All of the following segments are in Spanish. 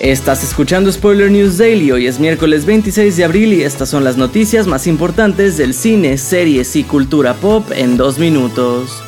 Estás escuchando Spoiler News Daily, hoy es miércoles 26 de abril y estas son las noticias más importantes del cine, series y cultura pop en dos minutos.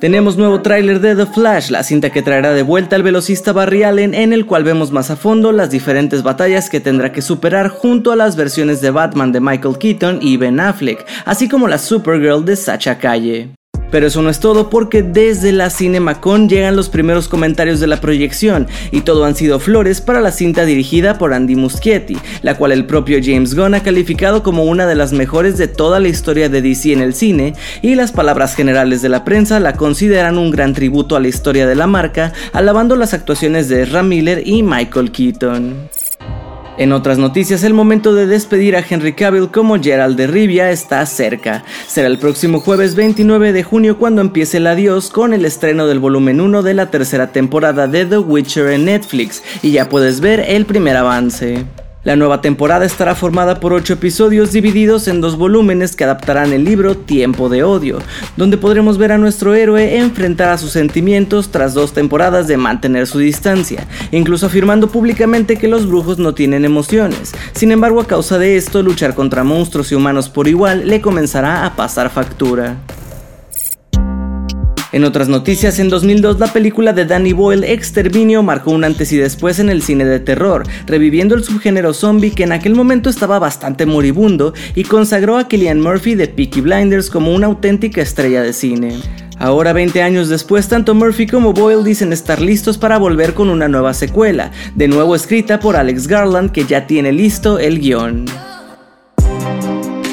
Tenemos nuevo tráiler de The Flash, la cinta que traerá de vuelta al velocista Barry Allen en el cual vemos más a fondo las diferentes batallas que tendrá que superar junto a las versiones de Batman de Michael Keaton y Ben Affleck, así como la Supergirl de Sacha Calle. Pero eso no es todo porque desde la CinemaCon llegan los primeros comentarios de la proyección y todo han sido flores para la cinta dirigida por Andy Muschietti, la cual el propio James Gunn ha calificado como una de las mejores de toda la historia de DC en el cine y las palabras generales de la prensa la consideran un gran tributo a la historia de la marca, alabando las actuaciones de Ram Miller y Michael Keaton. En otras noticias, el momento de despedir a Henry Cavill como Gerald de Rivia está cerca. Será el próximo jueves 29 de junio cuando empiece el adiós con el estreno del volumen 1 de la tercera temporada de The Witcher en Netflix y ya puedes ver el primer avance. La nueva temporada estará formada por 8 episodios divididos en dos volúmenes que adaptarán el libro Tiempo de Odio, donde podremos ver a nuestro héroe enfrentar a sus sentimientos tras dos temporadas de mantener su distancia, incluso afirmando públicamente que los brujos no tienen emociones. Sin embargo, a causa de esto, luchar contra monstruos y humanos por igual le comenzará a pasar factura. En otras noticias, en 2002 la película de Danny Boyle Exterminio marcó un antes y después en el cine de terror, reviviendo el subgénero zombie que en aquel momento estaba bastante moribundo y consagró a Killian Murphy de Peaky Blinders como una auténtica estrella de cine. Ahora 20 años después, tanto Murphy como Boyle dicen estar listos para volver con una nueva secuela, de nuevo escrita por Alex Garland que ya tiene listo el guion.